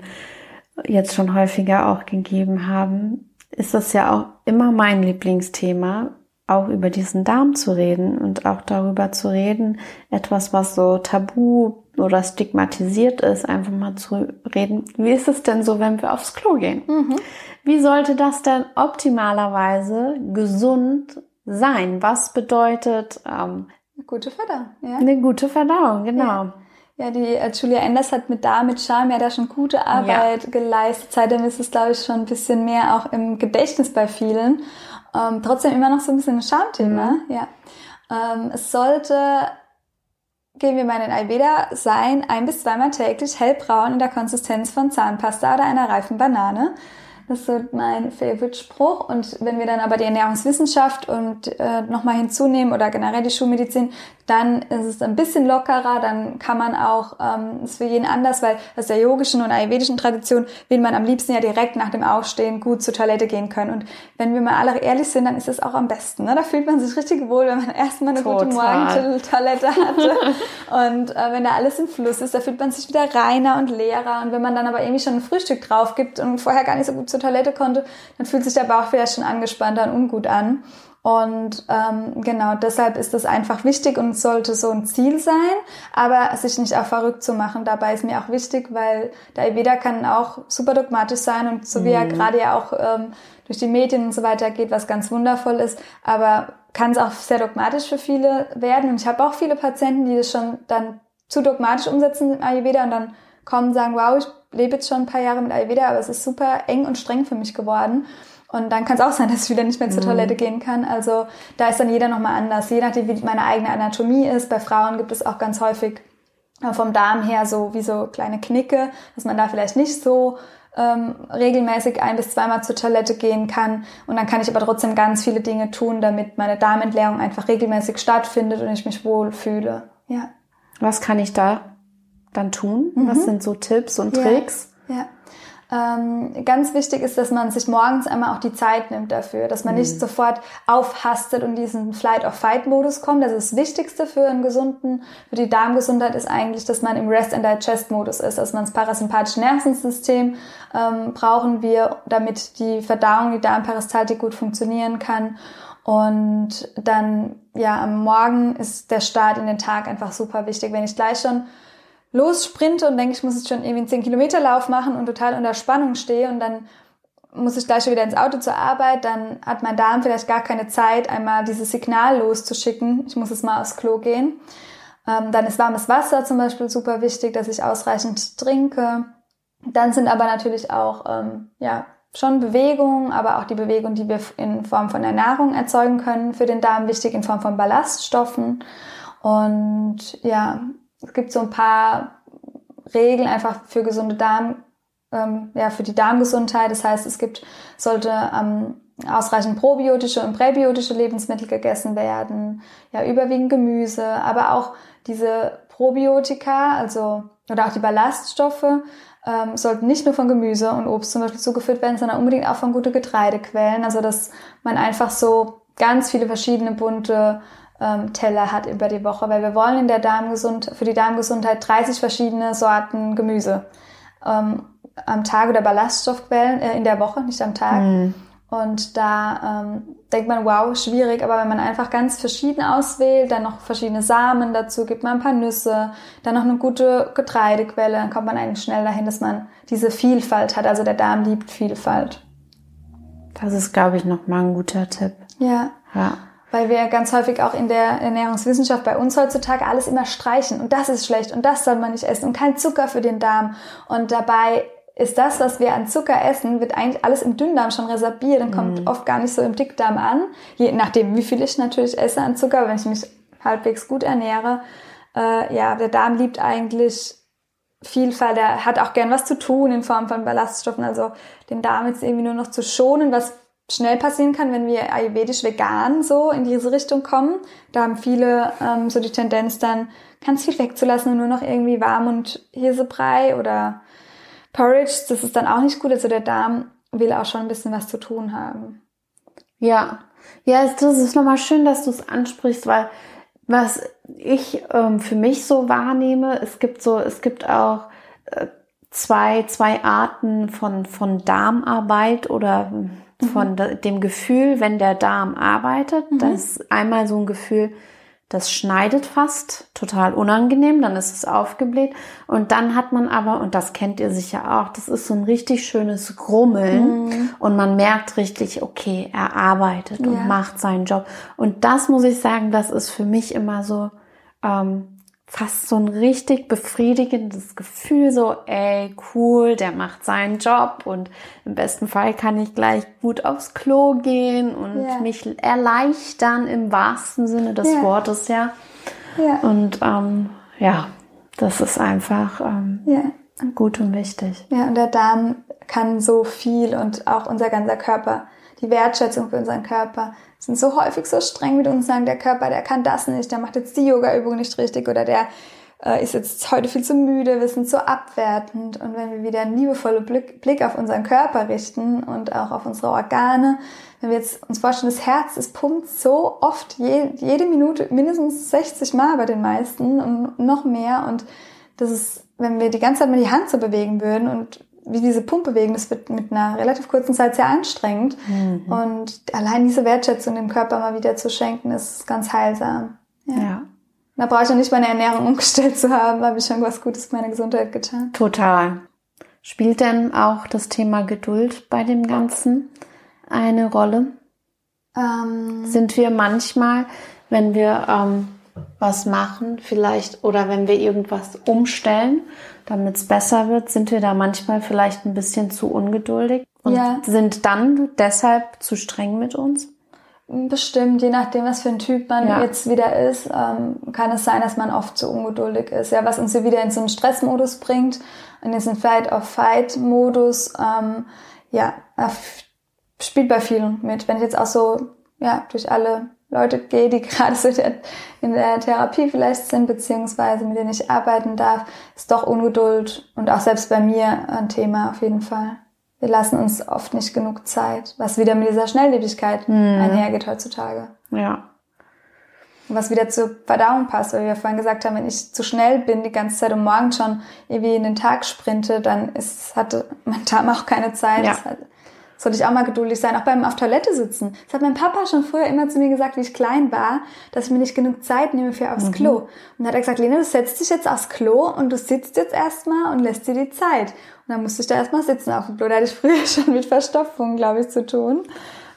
jetzt schon häufiger auch gegeben haben, ist das ja auch immer mein Lieblingsthema, auch über diesen Darm zu reden und auch darüber zu reden, etwas, was so tabu oder stigmatisiert ist, einfach mal zu reden. Wie ist es denn so, wenn wir aufs Klo gehen? Mhm. Wie sollte das denn optimalerweise gesund sein? Was bedeutet ähm, eine gute Verdauung? Ja? Eine gute Verdauung, genau. Ja. Ja, die äh, Julia Enders hat mit da, mit Charme ja da schon gute Arbeit ja. geleistet. Seitdem ist es, glaube ich, schon ein bisschen mehr auch im Gedächtnis bei vielen. Ähm, trotzdem immer noch so ein bisschen ein Schamthema. Mhm. Ja. Ähm, es sollte, gehen wir mal in den Ayurveda, sein, ein bis zweimal täglich hellbraun in der Konsistenz von Zahnpasta oder einer reifen Banane. Das ist so mein Favorite-Spruch. Und wenn wir dann aber die Ernährungswissenschaft und äh, nochmal hinzunehmen oder generell die Schulmedizin, dann ist es ein bisschen lockerer, dann kann man auch, ähm, ist für jeden anders, weil aus der yogischen und ayurvedischen Tradition will man am liebsten ja direkt nach dem Aufstehen gut zur Toilette gehen können. Und wenn wir mal alle ehrlich sind, dann ist es auch am besten. Ne? Da fühlt man sich richtig wohl, wenn man *laughs* erstmal eine Total. gute Morgentoilette hatte. *laughs* und äh, wenn da alles im Fluss ist, da fühlt man sich wieder reiner und leerer. Und wenn man dann aber irgendwie schon ein Frühstück drauf gibt und vorher gar nicht so gut zur Toilette konnte, dann fühlt sich der Bauch vielleicht schon angespannter und ungut an. Und ähm, genau deshalb ist es einfach wichtig und sollte so ein Ziel sein, aber sich nicht auch verrückt zu machen. Dabei ist mir auch wichtig, weil der Ayurveda kann auch super dogmatisch sein und so wie er mhm. gerade ja auch ähm, durch die Medien und so weiter geht, was ganz wundervoll ist, aber kann es auch sehr dogmatisch für viele werden. Und ich habe auch viele Patienten, die das schon dann zu dogmatisch umsetzen im Ayurveda und dann kommen und sagen, wow, ich lebe jetzt schon ein paar Jahre mit Ayurveda, aber es ist super eng und streng für mich geworden. Und dann kann es auch sein, dass ich wieder nicht mehr zur mhm. Toilette gehen kann. Also da ist dann jeder nochmal anders, je nachdem, wie meine eigene Anatomie ist. Bei Frauen gibt es auch ganz häufig äh, vom Darm her so wie so kleine Knicke, dass man da vielleicht nicht so ähm, regelmäßig ein bis zweimal zur Toilette gehen kann. Und dann kann ich aber trotzdem ganz viele Dinge tun, damit meine Darmentleerung einfach regelmäßig stattfindet und ich mich wohlfühle. Ja. Was kann ich da dann tun? Mhm. Was sind so Tipps und Tricks? Ja. ja. Ähm, ganz wichtig ist, dass man sich morgens einmal auch die Zeit nimmt dafür, dass man mhm. nicht sofort aufhastet und diesen Flight-of-Fight-Modus kommt. Das ist das Wichtigste für einen gesunden, für die Darmgesundheit ist eigentlich, dass man im Rest-and-Digest-Modus ist, dass man das parasympathische Nervensystem ähm, brauchen wir, damit die Verdauung, die Darmperistaltik gut funktionieren kann. Und dann, ja, am Morgen ist der Start in den Tag einfach super wichtig. Wenn ich gleich schon lossprinte und denke, ich muss jetzt schon irgendwie einen 10 Kilometer Lauf machen und total unter Spannung stehe und dann muss ich gleich schon wieder ins Auto zur Arbeit, dann hat mein Darm vielleicht gar keine Zeit, einmal dieses Signal loszuschicken. Ich muss jetzt mal aufs Klo gehen. Ähm, dann ist warmes Wasser zum Beispiel super wichtig, dass ich ausreichend trinke. Dann sind aber natürlich auch ähm, ja schon Bewegungen, aber auch die Bewegung, die wir in Form von der Nahrung erzeugen können, für den Darm wichtig in Form von Ballaststoffen. Und ja, es gibt so ein paar Regeln einfach für gesunde Darm, ähm, ja, für die Darmgesundheit. Das heißt, es gibt, sollte ähm, ausreichend probiotische und präbiotische Lebensmittel gegessen werden, ja, überwiegend Gemüse, aber auch diese Probiotika, also, oder auch die Ballaststoffe, ähm, sollten nicht nur von Gemüse und Obst zum Beispiel zugeführt werden, sondern unbedingt auch von gute Getreidequellen. Also, dass man einfach so ganz viele verschiedene bunte ähm, Teller hat über die Woche, weil wir wollen in der Darmgesund für die Darmgesundheit 30 verschiedene Sorten Gemüse ähm, am Tag oder Ballaststoffquellen äh, in der Woche, nicht am Tag. Mhm. Und da ähm, denkt man, wow, schwierig, aber wenn man einfach ganz verschieden auswählt, dann noch verschiedene Samen dazu, gibt man ein paar Nüsse, dann noch eine gute Getreidequelle, dann kommt man eigentlich schnell dahin, dass man diese Vielfalt hat. Also der Darm liebt Vielfalt. Das ist, glaube ich, nochmal ein guter Tipp. Ja. Ja. Weil wir ganz häufig auch in der Ernährungswissenschaft bei uns heutzutage alles immer streichen und das ist schlecht und das soll man nicht essen und kein Zucker für den Darm. Und dabei ist das, was wir an Zucker essen, wird eigentlich alles im Dünndarm schon resorbiert und kommt mhm. oft gar nicht so im Dickdarm an. Je nachdem, wie viel ich natürlich esse an Zucker, wenn ich mich halbwegs gut ernähre. Äh, ja, der Darm liebt eigentlich Vielfalt. Er hat auch gern was zu tun in Form von Ballaststoffen. Also den Darm jetzt irgendwie nur noch zu schonen, was schnell passieren kann, wenn wir ayurvedisch vegan so in diese Richtung kommen. Da haben viele ähm, so die Tendenz dann ganz viel wegzulassen und nur noch irgendwie warm und Hirsebrei oder Porridge, das ist dann auch nicht gut. Also der Darm will auch schon ein bisschen was zu tun haben. Ja, ja, das ist nochmal schön, dass du es ansprichst, weil was ich ähm, für mich so wahrnehme, es gibt so, es gibt auch äh, zwei, zwei Arten von, von Darmarbeit oder. Von mhm. dem Gefühl, wenn der Darm arbeitet. Mhm. Das ist einmal so ein Gefühl, das schneidet fast, total unangenehm, dann ist es aufgebläht. Und dann hat man aber, und das kennt ihr sicher auch, das ist so ein richtig schönes Grummeln mhm. und man merkt richtig, okay, er arbeitet ja. und macht seinen Job. Und das muss ich sagen, das ist für mich immer so, ähm, fast so ein richtig befriedigendes Gefühl, so, ey, cool, der macht seinen Job und im besten Fall kann ich gleich gut aufs Klo gehen und yeah. mich erleichtern im wahrsten Sinne des yeah. Wortes, ja. Yeah. Und ähm, ja, das ist einfach ähm, gut und wichtig. Ja, und der Darm kann so viel und auch unser ganzer Körper, die Wertschätzung für unseren Körper, sind so häufig so streng mit uns, sagen, der Körper, der kann das nicht, der macht jetzt die Yoga-Übung nicht richtig oder der äh, ist jetzt heute viel zu müde, wir sind so abwertend. Und wenn wir wieder einen liebevollen Blick, Blick auf unseren Körper richten und auch auf unsere Organe, wenn wir jetzt uns vorstellen, das Herz, es pumpt so oft, je, jede Minute mindestens 60 Mal bei den meisten und noch mehr. Und das ist, wenn wir die ganze Zeit mal die Hand so bewegen würden und wie diese Pumpe bewegen, das wird mit einer relativ kurzen Zeit sehr anstrengend. Mhm. Und allein diese Wertschätzung dem Körper mal wieder zu schenken, ist ganz heilsam. Ja. ja. Da brauche ich ja nicht meine Ernährung *laughs* umgestellt zu haben, habe ich schon was Gutes für meine Gesundheit getan. Total. Spielt denn auch das Thema Geduld bei dem Ganzen eine Rolle? Ähm, Sind wir manchmal, wenn wir ähm, was machen, vielleicht, oder wenn wir irgendwas umstellen, damit es besser wird, sind wir da manchmal vielleicht ein bisschen zu ungeduldig und ja. sind dann deshalb zu streng mit uns? Bestimmt, je nachdem, was für ein Typ man ja. jetzt wieder ist, ähm, kann es sein, dass man oft zu ungeduldig ist. Ja, was uns hier wieder in so einen Stressmodus bringt, in diesen Fight-of-Fight-Modus, ähm, ja, spielt bei vielen mit. Wenn ich jetzt auch so, ja, durch alle Leute gehe, die gerade so in der Therapie vielleicht sind, beziehungsweise mit denen ich arbeiten darf, ist doch Ungeduld und auch selbst bei mir ein Thema auf jeden Fall. Wir lassen uns oft nicht genug Zeit, was wieder mit dieser Schnelllebigkeit mhm. einhergeht heutzutage. Ja. Was wieder zur Verdauung passt, weil wir vorhin gesagt haben, wenn ich zu schnell bin, die ganze Zeit um morgen schon irgendwie in den Tag sprinte, dann ist, hatte mein Darm auch keine Zeit. Ja sollte ich auch mal geduldig sein, auch beim auf Toilette sitzen. Das hat mein Papa schon früher immer zu mir gesagt, wie ich klein war, dass ich mir nicht genug Zeit nehme für aufs mhm. Klo. Und dann hat er gesagt, Lena, du setzt dich jetzt aufs Klo und du sitzt jetzt erstmal und lässt dir die Zeit. Und dann musste ich da erstmal sitzen auf dem Klo. Da hatte ich früher *laughs* schon mit Verstopfung, glaube ich, zu tun.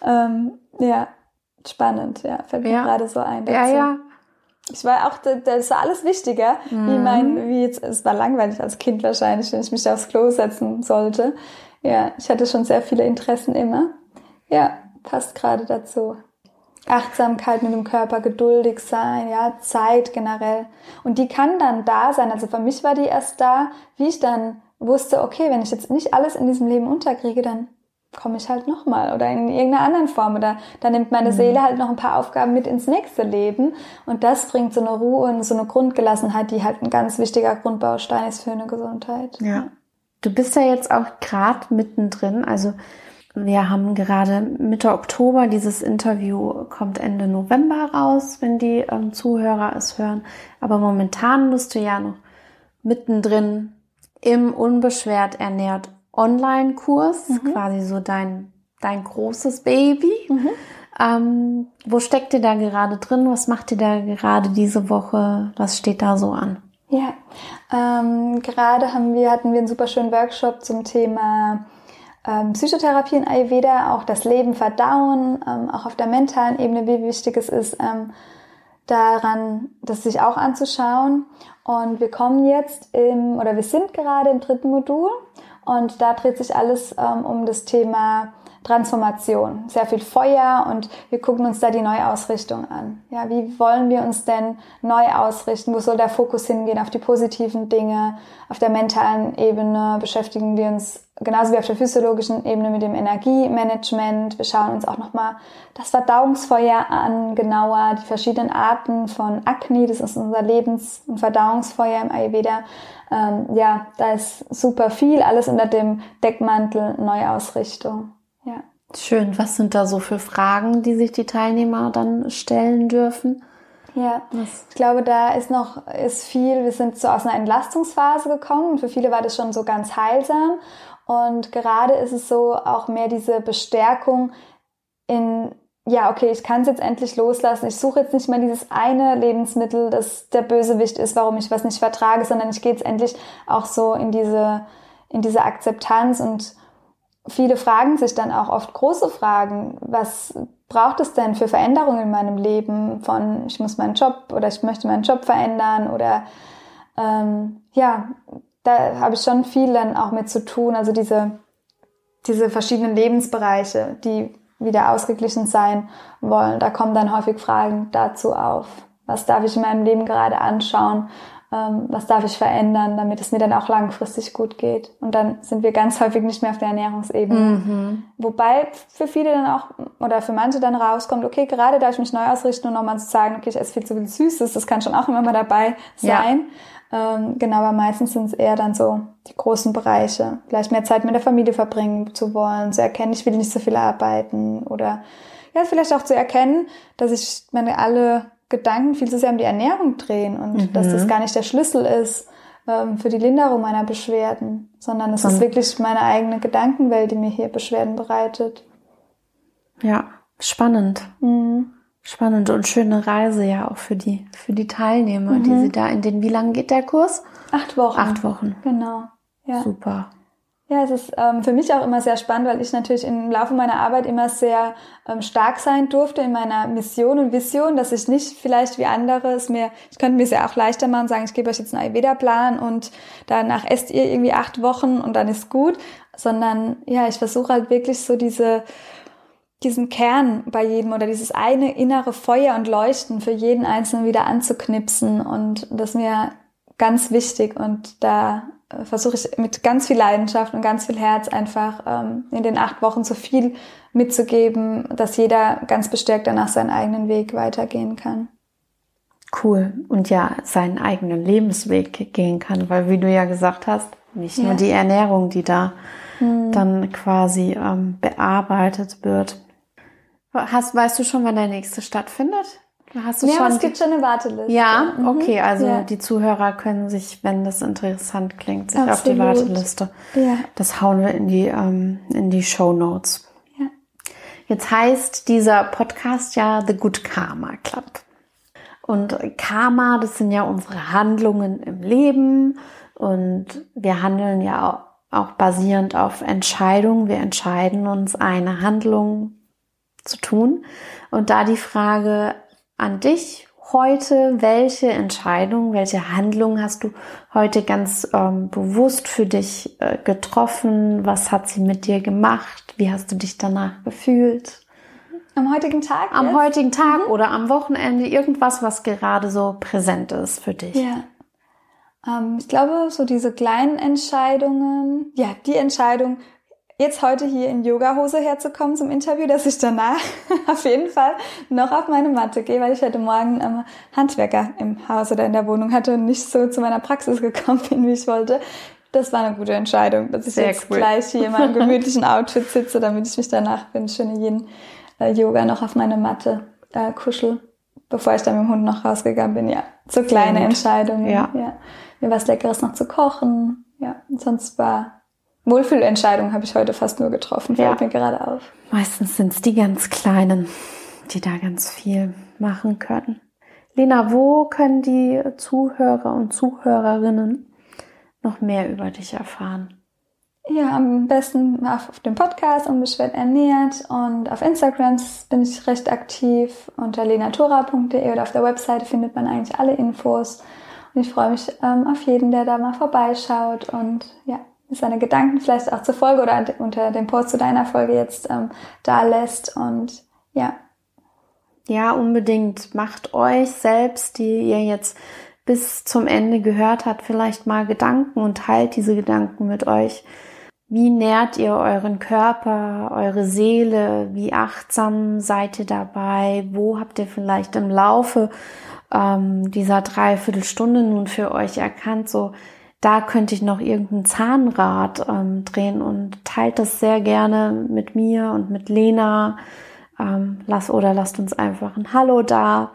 Ähm, ja, spannend, ja, fällt mir ja. gerade so ein. Dazu. Ja, ja. Ich war auch, das war alles wichtiger, mhm. wie mein, wie jetzt, es war langweilig als Kind wahrscheinlich, wenn ich mich aufs Klo setzen sollte. Ja, ich hatte schon sehr viele Interessen immer. Ja, passt gerade dazu. Achtsamkeit mit dem Körper, geduldig sein, ja, Zeit generell. Und die kann dann da sein. Also für mich war die erst da, wie ich dann wusste, okay, wenn ich jetzt nicht alles in diesem Leben unterkriege, dann komme ich halt nochmal oder in irgendeiner anderen Form oder dann nimmt meine mhm. Seele halt noch ein paar Aufgaben mit ins nächste Leben und das bringt so eine Ruhe und so eine Grundgelassenheit, die halt ein ganz wichtiger Grundbaustein ist für eine Gesundheit. Ja. Du bist ja jetzt auch gerade mittendrin. Also wir haben gerade Mitte Oktober, dieses Interview kommt Ende November raus, wenn die ähm, Zuhörer es hören. Aber momentan bist du ja noch mittendrin im unbeschwert ernährt Online-Kurs, mhm. quasi so dein dein großes Baby. Mhm. Ähm, wo steckt ihr da gerade drin? Was macht ihr da gerade diese Woche? Was steht da so an? Ja, ähm, gerade haben wir, hatten wir einen super schönen Workshop zum Thema ähm, Psychotherapie in Ayurveda, auch das Leben verdauen, ähm, auch auf der mentalen Ebene, wie wichtig es ist, ähm, daran, das sich auch anzuschauen. Und wir kommen jetzt im, oder wir sind gerade im dritten Modul und da dreht sich alles ähm, um das Thema Transformation, sehr viel Feuer und wir gucken uns da die Neuausrichtung an. Ja, wie wollen wir uns denn neu ausrichten? Wo soll der Fokus hingehen? Auf die positiven Dinge, auf der mentalen Ebene beschäftigen wir uns genauso wie auf der physiologischen Ebene mit dem Energiemanagement. Wir schauen uns auch nochmal das Verdauungsfeuer an, genauer, die verschiedenen Arten von Akne, das ist unser Lebens- und Verdauungsfeuer im Ayurveda. Ähm, ja, da ist super viel, alles unter dem Deckmantel Neuausrichtung. Schön. Was sind da so für Fragen, die sich die Teilnehmer dann stellen dürfen? Ja, Was? ich glaube, da ist noch ist viel. Wir sind so aus einer Entlastungsphase gekommen und für viele war das schon so ganz heilsam. Und gerade ist es so auch mehr diese Bestärkung in ja, okay, ich kann es jetzt endlich loslassen. Ich suche jetzt nicht mehr dieses eine Lebensmittel, das der Bösewicht ist, warum ich was nicht vertrage, sondern ich gehe jetzt endlich auch so in diese, in diese Akzeptanz und viele fragen sich dann auch oft große Fragen. Was braucht es denn für Veränderungen in meinem Leben? Von ich muss meinen Job oder ich möchte meinen Job verändern oder ähm, ja, da habe ich schon viel dann auch mit zu tun. Also diese, diese verschiedenen Lebensbereiche, die wieder ausgeglichen sein wollen. Da kommen dann häufig Fragen dazu auf. Was darf ich in meinem Leben gerade anschauen? Ähm, was darf ich verändern, damit es mir dann auch langfristig gut geht. Und dann sind wir ganz häufig nicht mehr auf der Ernährungsebene. Mhm. Wobei für viele dann auch, oder für manche dann rauskommt, okay, gerade darf ich mich neu ausrichten und nochmal zu sagen, okay, ich esse viel zu viel Süßes, das kann schon auch immer mal dabei sein. Ja. Ähm, genau, aber meistens sind es eher dann so die großen Bereiche. Vielleicht mehr Zeit mit der Familie verbringen zu wollen, zu erkennen, ich will nicht so viel arbeiten oder ja, vielleicht auch zu erkennen, dass ich meine alle Gedanken viel zu sehr um die Ernährung drehen und mhm. dass das gar nicht der Schlüssel ist ähm, für die Linderung meiner Beschwerden, sondern es mhm. ist wirklich meine eigene Gedankenwelt, die mir hier Beschwerden bereitet. Ja, spannend. Mhm. Spannend und schöne Reise ja auch für die, für die Teilnehmer, die mhm. sie da in den, wie lange geht der Kurs? Acht Wochen. Acht Wochen. Genau. Ja. Super. Ja, es ist ähm, für mich auch immer sehr spannend, weil ich natürlich im Laufe meiner Arbeit immer sehr ähm, stark sein durfte in meiner Mission und Vision, dass ich nicht vielleicht wie andere es mir, ich könnte mir es ja auch leichter machen, sagen, ich gebe euch jetzt einen Ayurveda-Plan und danach esst ihr irgendwie acht Wochen und dann ist gut, sondern ja, ich versuche halt wirklich so diese diesen Kern bei jedem oder dieses eine innere Feuer und Leuchten für jeden Einzelnen wieder anzuknipsen und das mir ganz wichtig und da versuche ich mit ganz viel Leidenschaft und ganz viel Herz einfach ähm, in den acht Wochen so viel mitzugeben, dass jeder ganz bestärkt danach seinen eigenen Weg weitergehen kann. Cool. Und ja, seinen eigenen Lebensweg gehen kann, weil wie du ja gesagt hast, nicht nur die Ernährung, die da hm. dann quasi ähm, bearbeitet wird. Hast, weißt du schon, wann der nächste stattfindet? Hast du ja, schon es gibt schon eine Warteliste. Ja, mhm. okay, also ja. die Zuhörer können sich, wenn das interessant klingt, sich Absolut. auf die Warteliste. Ja. Das hauen wir in die ähm, in die Show Notes. Ja. Jetzt heißt dieser Podcast ja The Good Karma Club. Und Karma, das sind ja unsere Handlungen im Leben und wir handeln ja auch basierend auf Entscheidungen. Wir entscheiden uns eine Handlung zu tun. Und da die Frage, an dich heute, welche Entscheidung, welche Handlung hast du heute ganz ähm, bewusst für dich äh, getroffen? Was hat sie mit dir gemacht? Wie hast du dich danach gefühlt? Am heutigen Tag? Am jetzt? heutigen Tag mhm. oder am Wochenende, irgendwas, was gerade so präsent ist für dich. Ja. Ähm, ich glaube, so diese kleinen Entscheidungen, ja, die Entscheidung, jetzt heute hier in Yogahose herzukommen zum Interview, dass ich danach *laughs* auf jeden Fall noch auf meine Matte gehe, weil ich heute Morgen ähm, Handwerker im Haus oder in der Wohnung hatte und nicht so zu meiner Praxis *laughs* gekommen bin, wie ich wollte. Das war eine gute Entscheidung, dass ich Sehr jetzt cool. gleich hier in meinem *laughs* gemütlichen Outfit sitze, damit ich mich danach für den schönen Yin äh, Yoga noch auf meine Matte äh, kuschel, bevor ich dann mit dem Hund noch rausgegangen bin. Ja, so kleine Entscheidungen. Ja. ja. Mir was Leckeres noch zu kochen. Ja, und sonst war Wohlfühlentscheidungen habe ich heute fast nur getroffen, fällt Ja. mir gerade auf. Meistens sind es die ganz Kleinen, die da ganz viel machen können. Lena, wo können die Zuhörer und Zuhörerinnen noch mehr über dich erfahren? Ja, am besten auf, dem Podcast Unbeschwert ernährt und auf Instagram bin ich recht aktiv unter lenatura.de oder auf der Webseite findet man eigentlich alle Infos. Und ich freue mich ähm, auf jeden, der da mal vorbeischaut und ja, seine Gedanken vielleicht auch zur Folge oder unter dem Post zu deiner Folge jetzt ähm, da lässt. Und ja, Ja, unbedingt. Macht euch selbst, die ihr jetzt bis zum Ende gehört habt, vielleicht mal Gedanken und teilt diese Gedanken mit euch. Wie nährt ihr euren Körper, eure Seele? Wie achtsam seid ihr dabei? Wo habt ihr vielleicht im Laufe ähm, dieser Dreiviertelstunde nun für euch erkannt, so da könnte ich noch irgendein Zahnrad ähm, drehen und teilt das sehr gerne mit mir und mit Lena. Ähm, lass oder lasst uns einfach ein Hallo da.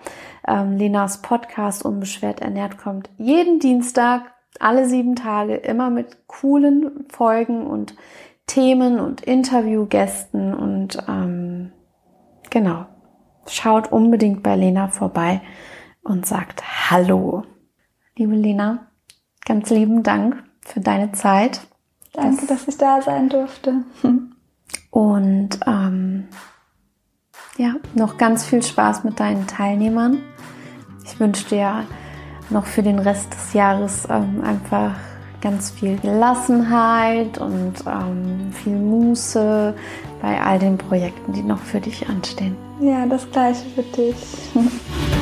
Ähm, Lenas Podcast Unbeschwert ernährt kommt jeden Dienstag, alle sieben Tage, immer mit coolen Folgen und Themen und Interviewgästen und ähm, genau. Schaut unbedingt bei Lena vorbei und sagt Hallo. Liebe Lena, ganz lieben Dank für deine Zeit. danke, dass ich da sein durfte. *laughs* Und ähm, ja, noch ganz viel Spaß mit deinen Teilnehmern. Ich wünsche dir noch für den Rest des Jahres ähm, einfach ganz viel Gelassenheit und ähm, viel Muße bei all den Projekten, die noch für dich anstehen. Ja, das gleiche für dich. *laughs*